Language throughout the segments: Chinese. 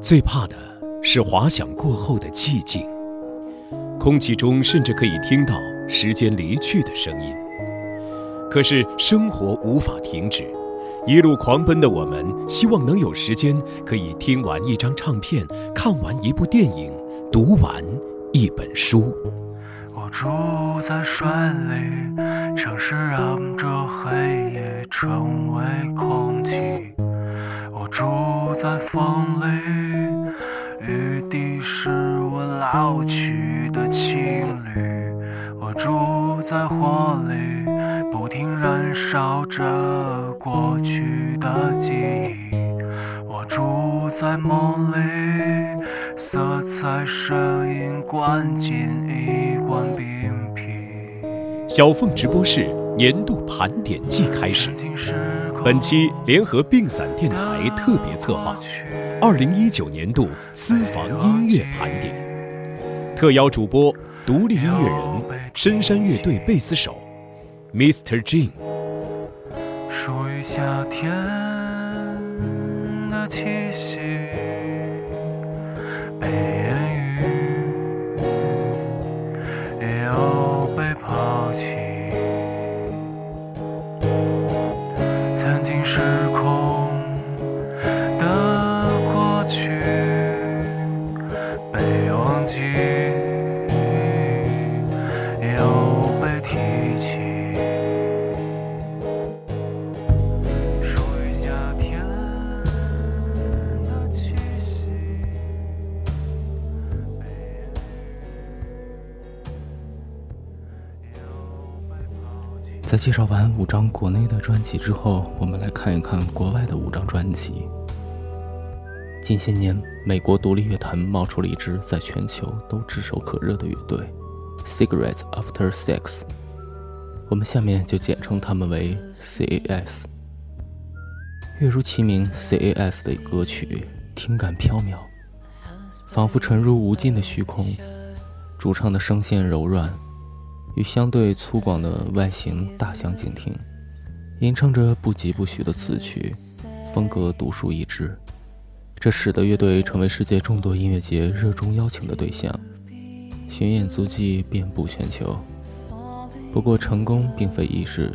最怕的是滑翔过后的寂静，空气中甚至可以听到时间离去的声音。可是生活无法停止，一路狂奔的我们，希望能有时间可以听完一张唱片，看完一部电影，读完一本书。我住在水里，城市让这黑夜成为空气。我住在风里，雨滴是我老去的情侣。我住在火里，不停燃烧着过去的记忆。我住在梦里，色彩、声音灌进一罐冰啤。小凤直播室年度盘点季开始，本期联合病散电台特别策划，二零一九年度私房音乐盘点，特邀主播独立音乐人深山乐队贝斯手 Mr. Jin。属于夏天的气息，介绍完五张国内的专辑之后，我们来看一看国外的五张专辑。近些年，美国独立乐坛冒出了一支在全球都炙手可热的乐队 ——Cigarettes After Sex。我们下面就简称他们为 CAS。乐如其名，CAS 的歌曲听感飘渺，仿佛沉入无尽的虚空。主唱的声线柔软。与相对粗犷的外形大相径庭，吟唱着不疾不徐的词曲，风格独树一帜，这使得乐队成为世界众多音乐节热衷邀请的对象，巡演足迹遍布全球。不过，成功并非易事。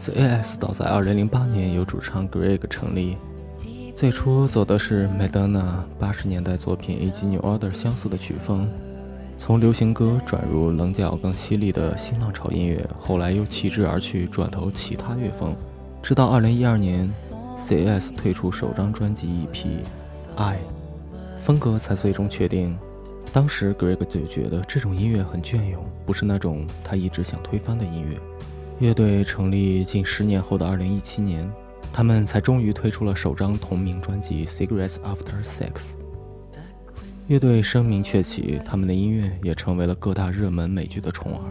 CAS 早在2008年由主唱 Greg 成立，最初走的是 Madonna 80年代作品以及 New Order 相似的曲风。从流行歌转入棱角更犀利的新浪潮音乐，后来又弃之而去，转投其他乐风。直到2012年，CS 推出首张专辑 EP《爱》，风格才最终确定。当时 Greg 就觉得这种音乐很隽永，不是那种他一直想推翻的音乐。乐队成立近十年后的2017年，他们才终于推出了首张同名专辑《Cigarettes After Sex》。乐队声名鹊起，他们的音乐也成为了各大热门美剧的宠儿。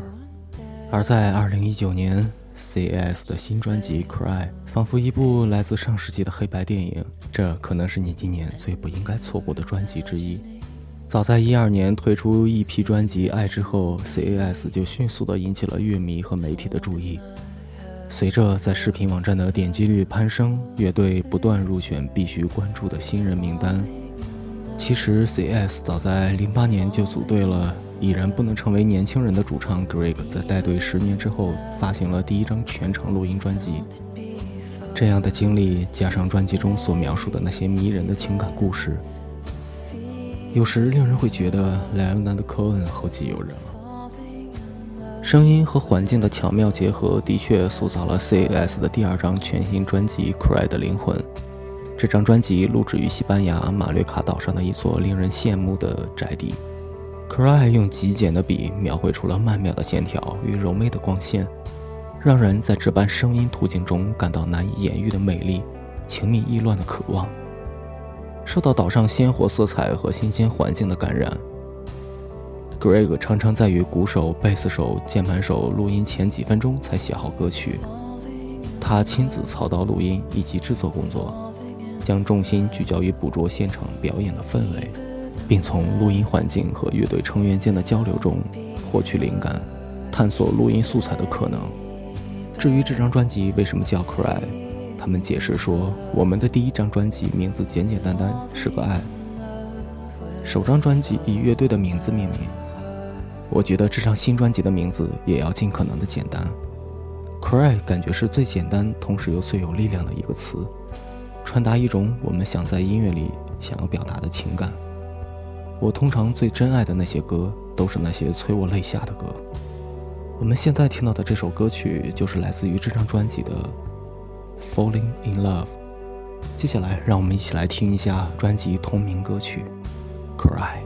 而在2019年，CAS 的新专辑《Cry》仿佛一部来自上世纪的黑白电影，这可能是你今年最不应该错过的专辑之一。早在12年推出一批专辑《爱》之后，CAS 就迅速地引起了乐迷和媒体的注意。随着在视频网站的点击率攀升，乐队不断入选必须关注的新人名单。其实，C.S. 早在零八年就组队了，已然不能成为年轻人的主唱 Greg，在带队十年之后，发行了第一张全程录音专辑。这样的经历，加上专辑中所描述的那些迷人的情感故事，有时令人会觉得 Leonard Cohen 后继有人了。声音和环境的巧妙结合，的确塑造了 C.S. 的第二张全新专辑《Cry》的灵魂。这张专辑录制于西班牙马略卡岛上的一座令人羡慕的宅地。Cry 用极简的笔描绘出了曼妙的线条与柔美的光线，让人在这般声音途径中感到难以言喻的美丽、情迷意乱的渴望。受到岛上鲜活色彩和新鲜环境的感染，Greg 常常在与鼓手、贝斯手、键盘手录音前几分钟才写好歌曲。他亲自操刀录音以及制作工作。将重心聚焦于捕捉现场表演的氛围，并从录音环境和乐队成员间的交流中获取灵感，探索录音素材的可能。至于这张专辑为什么叫《Cry》，他们解释说：“我们的第一张专辑名字简简单单，是个爱，首张专辑以乐队的名字命名，我觉得这张新专辑的名字也要尽可能的简单。Cry 感觉是最简单，同时又最有力量的一个词，传达一种我们想在音乐里想要表达的情感。我通常最珍爱的那些歌，都是那些催我泪下的歌。我们现在听到的这首歌曲，就是来自于这张专辑的《Falling in Love》。接下来，让我们一起来听一下专辑同名歌曲《Cry》。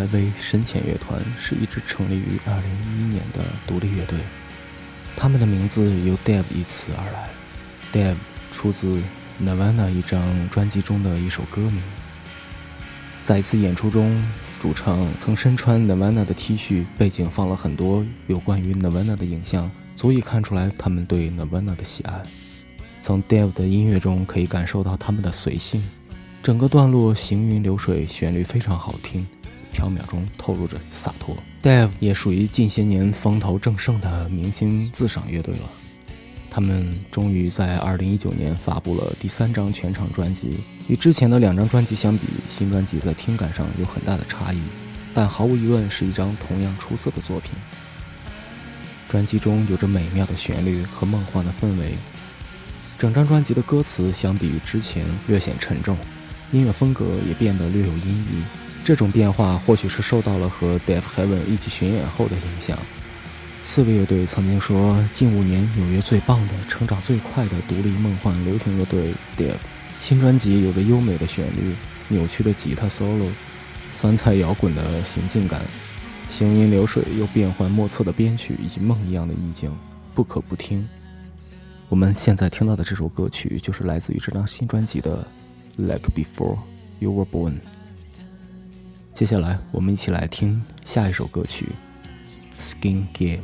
D.I.I.V 深浅乐团是一支成立于2011年的独立乐队，他们的名字由 “Dave” 一词而来，“Dave” 出自 Nirvana 一张专辑中的一首歌名。在一次演出中，主唱曾身穿 Nirvana 的 T 恤，背景放了很多有关于 Nirvana 的影像，足以看出来他们对 Nirvana 的喜爱。从 Dave 的音乐中可以感受到他们的随性，整个段落行云流水，旋律非常好听。缥缈中透露着洒脱。Dave 也属于近些年风头正盛的明星自赏乐队了。他们终于在2019年发布了第三张全长专辑。与之前的两张专辑相比，新专辑在听感上有很大的差异，但毫无疑问是一张同样出色的作品。专辑中有着美妙的旋律和梦幻的氛围。整张专辑的歌词相比于之前略显沉重，音乐风格也变得略有阴郁。这种变化或许是受到了和 Dave Heaven 一起巡演后的影响。刺猬乐队曾经说，近五年纽约最棒的、成长最快的独立梦幻流行乐队 Dave。新专辑有着优美的旋律、扭曲的吉他 solo、酸菜摇滚的行进感、行云流水又变幻莫测的编曲以及梦一样的意境，不可不听。我们现在听到的这首歌曲就是来自于这张新专辑的《Like Before You Were Born》。接下来，我们一起来听下一首歌曲《Skin Game》。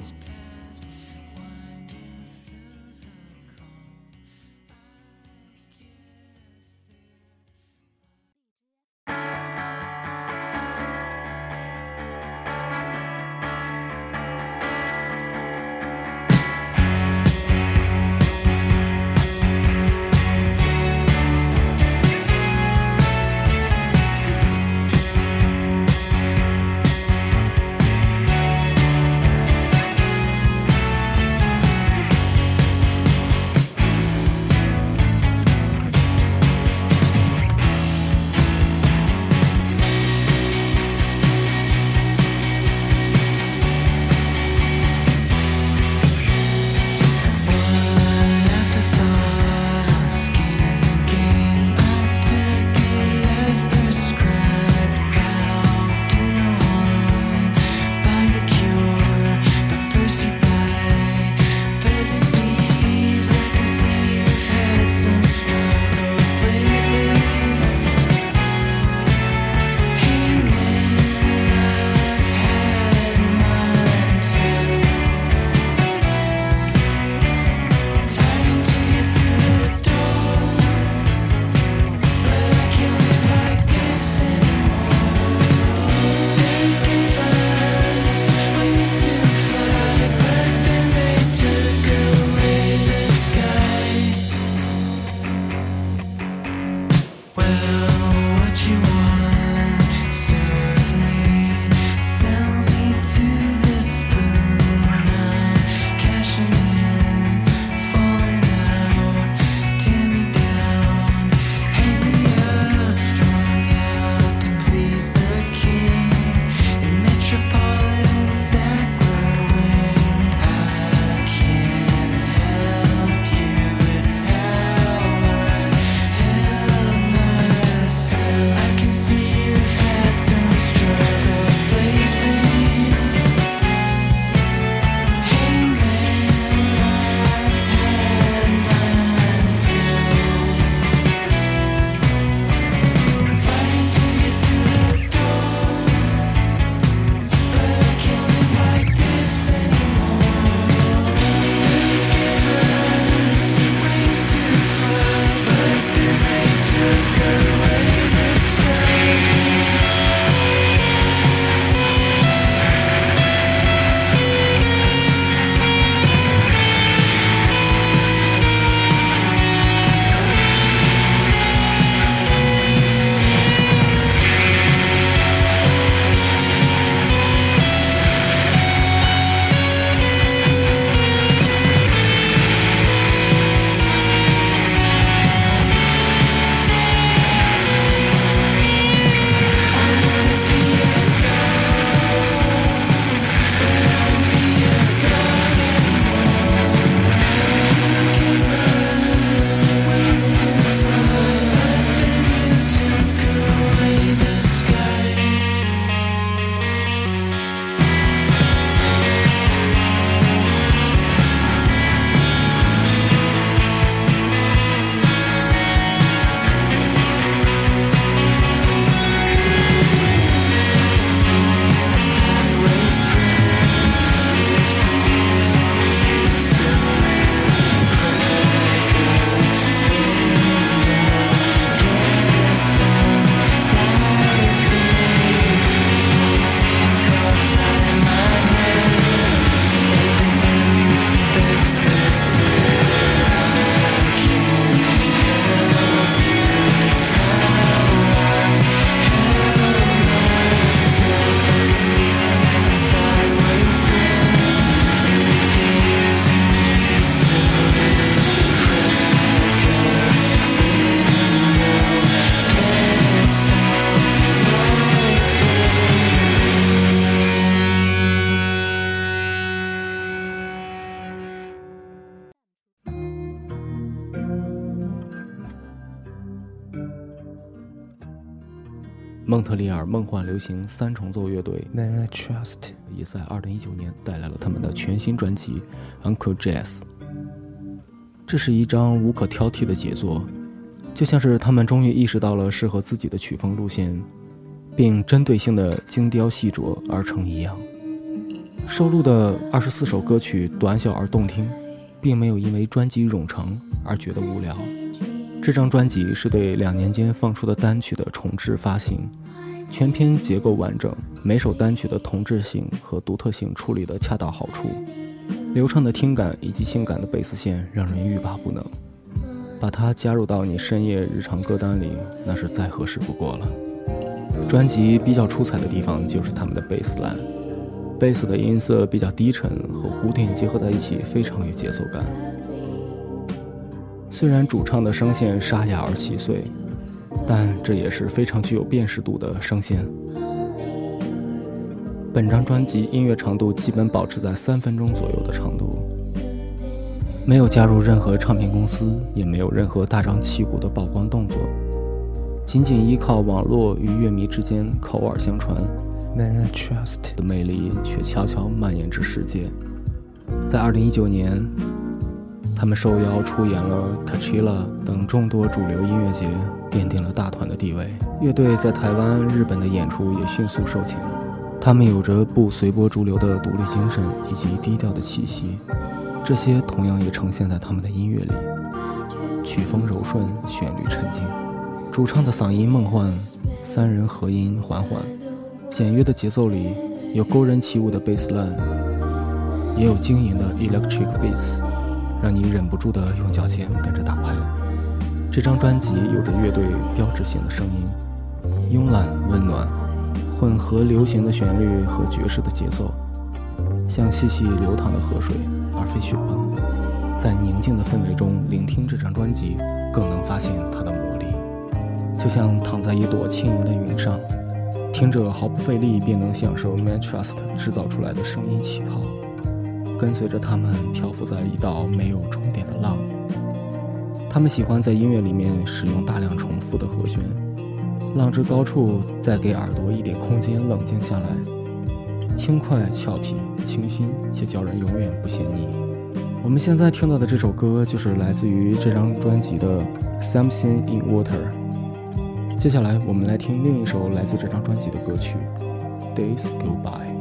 特利尔梦幻流行三重奏乐队 Manchester 也在2019年带来了他们的全新专辑《Uncle Jazz》。这是一张无可挑剔的杰作，就像是他们终于意识到了适合自己的曲风路线，并针对性的精雕细琢而成一样。收录的二十四首歌曲短小而动听，并没有因为专辑冗长而觉得无聊。这张专辑是对两年间放出的单曲的重制发行，全篇结构完整，每首单曲的同质性和独特性处理得恰到好处，流畅的听感以及性感的贝斯线让人欲罢不能。把它加入到你深夜日常歌单里，那是再合适不过了。专辑比较出彩的地方就是他们的贝斯蓝，贝斯的音色比较低沉，和鼓点结合在一起，非常有节奏感。虽然主唱的声线沙哑而细碎，但这也是非常具有辨识度的声线。本张专辑音乐长度基本保持在三分钟左右的长度，没有加入任何唱片公司，也没有任何大张旗鼓的曝光动作，仅仅依靠网络与乐迷之间口耳相传的魅力，却悄悄蔓延至世界。在二零一九年。他们受邀出演了 Coachella 等众多主流音乐节，奠定了大团的地位。乐队在台湾、日本的演出也迅速售罄。他们有着不随波逐流的独立精神以及低调的气息，这些同样也呈现在他们的音乐里。曲风柔顺，旋律沉静，主唱的嗓音梦幻，三人合音缓缓，简约的节奏里有勾人起舞的 bass line，也有晶莹的 electric bass。让你忍不住的用脚尖跟着打拍。这张专辑有着乐队标志性的声音，慵懒温暖，混合流行的旋律和爵士的节奏，像细细流淌的河水，而非雪崩。在宁静的氛围中聆听这张专辑，更能发现它的魔力。就像躺在一朵轻盈的云上，听着毫不费力便能享受 Mantrust 制造出来的声音气泡。跟随着他们漂浮在一道没有终点的浪，他们喜欢在音乐里面使用大量重复的和弦，浪之高处再给耳朵一点空间冷静下来，轻快俏皮，清新且叫人永远不嫌腻。我们现在听到的这首歌就是来自于这张专辑的《Something in Water》。接下来我们来听另一首来自这张专辑的歌曲《Days Go By》。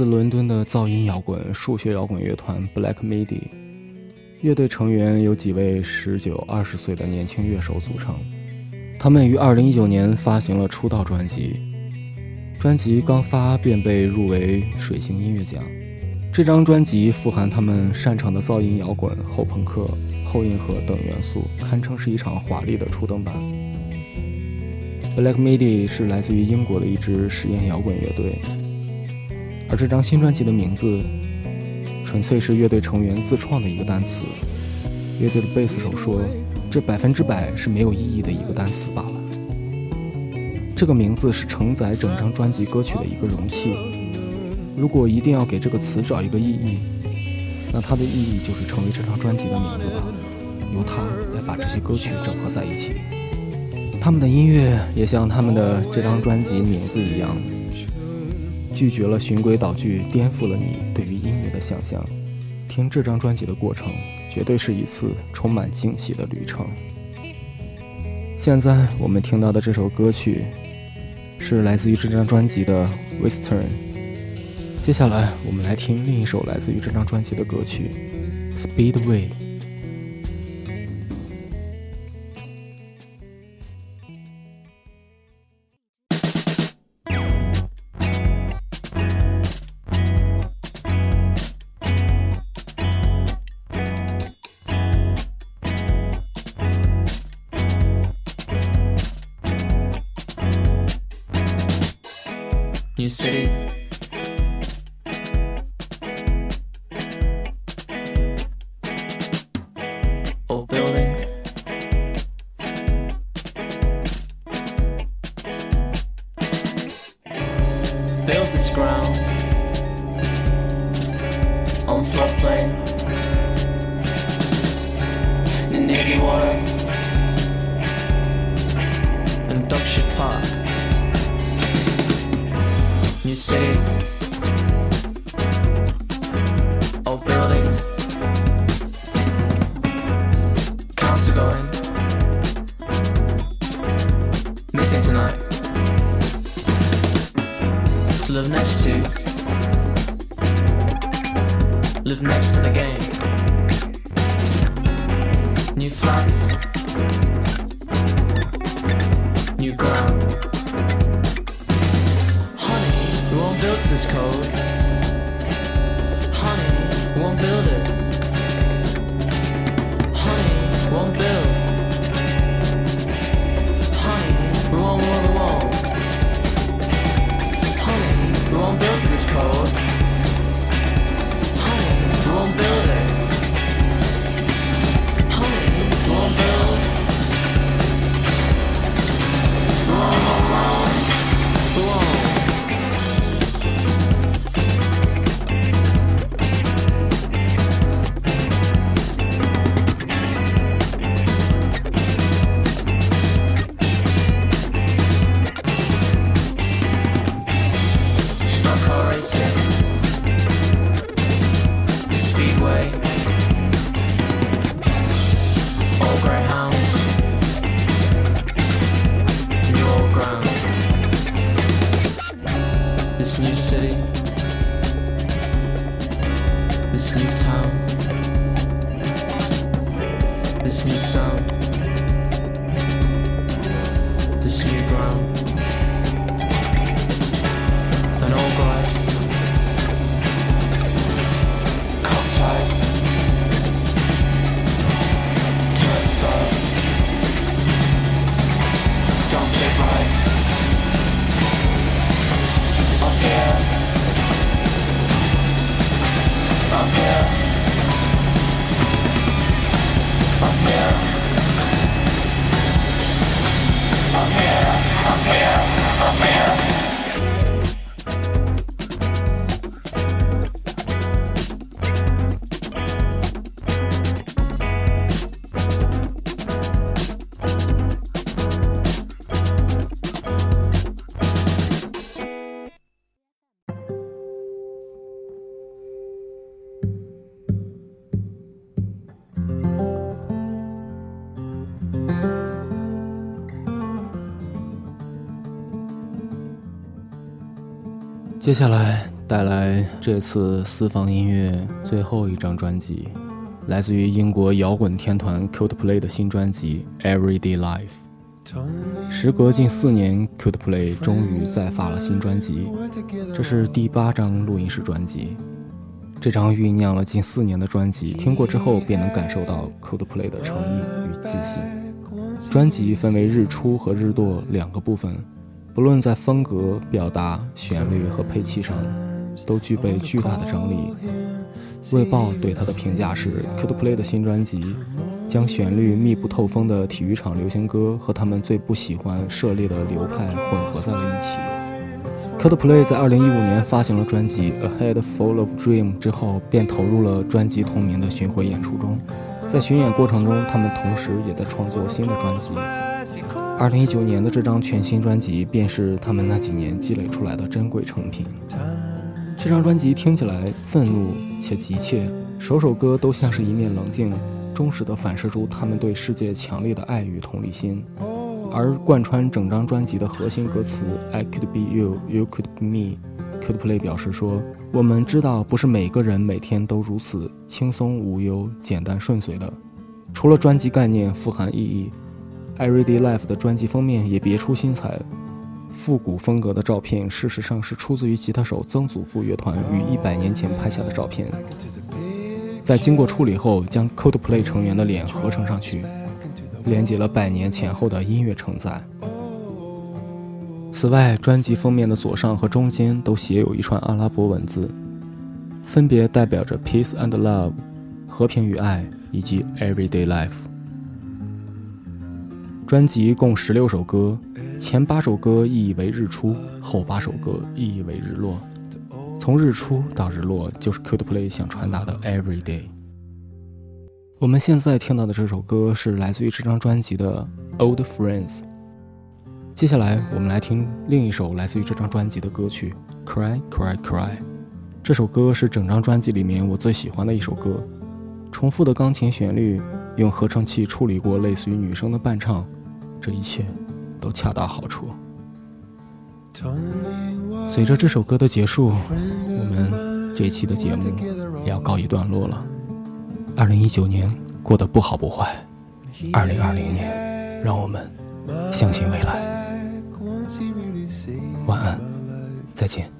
自伦敦的噪音摇滚、数学摇滚乐团 Black Midi。乐队成员由几位十九、二十岁的年轻乐手组成。他们于二零一九年发行了出道专辑，专辑刚发便被入围水星音乐奖。这张专辑富含他们擅长的噪音摇滚、后朋克、后硬核等元素，堪称是一场华丽的初登版。Black Midi 是来自于英国的一支实验摇滚乐队，而这张新专辑的名字。纯粹是乐队成员自创的一个单词。乐队的贝斯手说：“这百分之百是没有意义的一个单词罢了。”这个名字是承载整张专辑歌曲的一个容器。如果一定要给这个词找一个意义，那它的意义就是成为这张专辑的名字吧，由它来把这些歌曲整合在一起。他们的音乐也像他们的这张专辑名字一样，拒绝了循规蹈矩，颠覆了你对于音乐的。想象，听这张专辑的过程，绝对是一次充满惊喜的旅程。现在我们听到的这首歌曲，是来自于这张专辑的《Western》。接下来，我们来听另一首来自于这张专辑的歌曲《Speedway》。going. Missing tonight. To live next to. Live next to the game. man. 接下来带来这次私房音乐最后一张专辑，来自于英国摇滚天团 Coldplay 的新专辑《Everyday Life》。时隔近四年，Coldplay 终于再发了新专辑，这是第八张录音室专辑。这张酝酿了近四年的专辑，听过之后便能感受到 Coldplay 的诚意与自信。专辑分为日出和日落两个部分，不论在风格、表达、旋律和配器上，都具备巨大的张力。《卫报》对他的评价是：Coldplay 的新专辑。将旋律密不透风的体育场流行歌和他们最不喜欢涉猎的流派混合在了一起。Coldplay 在2015年发行了专辑《A Head Full of Dream》之后，便投入了专辑同名的巡回演出中。在巡演过程中，他们同时也在创作新的专辑。2019年的这张全新专辑便是他们那几年积累出来的珍贵成品。这张专辑听起来愤怒且急切，首首歌都像是一面冷静。忠实地反射出他们对世界强烈的爱与同理心，而贯穿整张专辑的核心歌词 "I could be you, you could be me, could play”，表示说：“我们知道不是每个人每天都如此轻松无忧、简单顺遂的。”除了专辑概念富含意义，《Everyday Life》的专辑封面也别出心裁，复古风格的照片事实上是出自于吉他手曾祖父乐团于一百年前拍下的照片。在经过处理后，将 Coldplay 成员的脸合成上去，连接了百年前后的音乐承载。此外，专辑封面的左上和中间都写有一串阿拉伯文字，分别代表着 Peace and Love（ 和平与爱）以及 Everyday Life。专辑共十六首歌，前八首歌意义为日出，后八首歌意义为日落。从日出到日落，就是 Coldplay 想传达的 Every Day。我们现在听到的这首歌是来自于这张专辑的 Old Friends。接下来，我们来听另一首来自于这张专辑的歌曲 Cry Cry Cry。这首歌是整张专辑里面我最喜欢的一首歌。重复的钢琴旋律，用合成器处理过类似于女声的伴唱，这一切都恰到好处。随着这首歌的结束，我们这一期的节目也要告一段落了。二零一九年过得不好不坏，二零二零年，让我们相信未来。晚安，再见。